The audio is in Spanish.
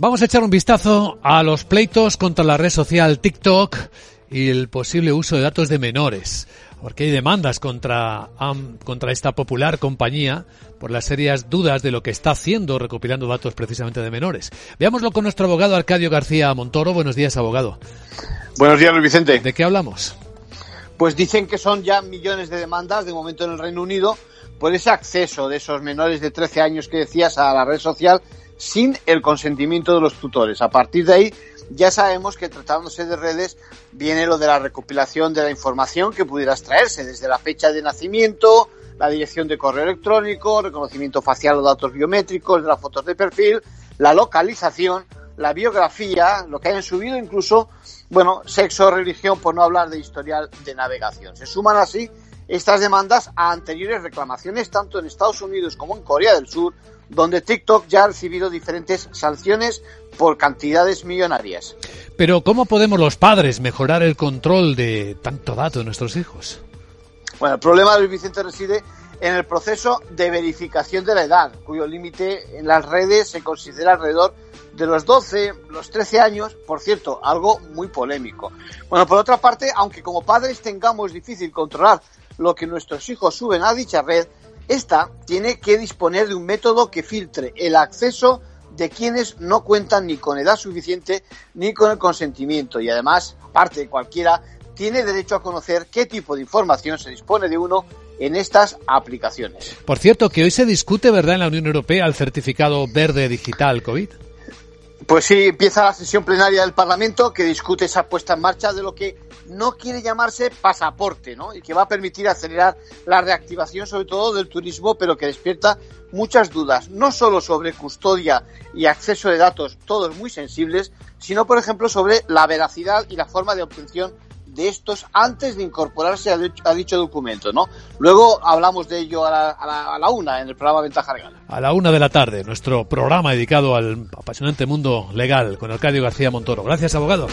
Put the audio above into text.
Vamos a echar un vistazo a los pleitos contra la red social TikTok y el posible uso de datos de menores, porque hay demandas contra, contra esta popular compañía por las serias dudas de lo que está haciendo recopilando datos precisamente de menores. Veámoslo con nuestro abogado Arcadio García Montoro. Buenos días, abogado. Buenos días, Luis Vicente. ¿De qué hablamos? Pues dicen que son ya millones de demandas de momento en el Reino Unido por ese acceso de esos menores de 13 años que decías a la red social sin el consentimiento de los tutores. A partir de ahí ya sabemos que tratándose de redes viene lo de la recopilación de la información que pudiera extraerse desde la fecha de nacimiento, la dirección de correo electrónico, reconocimiento facial o datos biométricos de las fotos de perfil, la localización, la biografía, lo que hayan subido, incluso, bueno, sexo, religión, por no hablar de historial de navegación. Se suman así estas demandas a anteriores reclamaciones tanto en Estados Unidos como en Corea del Sur donde TikTok ya ha recibido diferentes sanciones por cantidades millonarias. Pero ¿cómo podemos los padres mejorar el control de tanto dato de nuestros hijos? Bueno, el problema, Luis Vicente, reside en el proceso de verificación de la edad, cuyo límite en las redes se considera alrededor de los 12, los 13 años, por cierto, algo muy polémico. Bueno, por otra parte, aunque como padres tengamos difícil controlar lo que nuestros hijos suben a dicha red, esta tiene que disponer de un método que filtre el acceso de quienes no cuentan ni con edad suficiente ni con el consentimiento y además, aparte de cualquiera, tiene derecho a conocer qué tipo de información se dispone de uno en estas aplicaciones. Por cierto, que hoy se discute, ¿verdad?, en la Unión Europea el certificado verde digital COVID. Pues sí, empieza la sesión plenaria del Parlamento que discute esa puesta en marcha de lo que no quiere llamarse pasaporte, ¿no? Y que va a permitir acelerar la reactivación, sobre todo del turismo, pero que despierta muchas dudas, no solo sobre custodia y acceso de datos, todos muy sensibles, sino, por ejemplo, sobre la veracidad y la forma de obtención de estos antes de incorporarse a, dicho documento, ¿no? Luego hablamos de ello a la, una en el programa Ventaja Legal. A la una de la tarde, nuestro programa dedicado al apasionante mundo legal con Arcadio García Montoro. Gracias, abogado.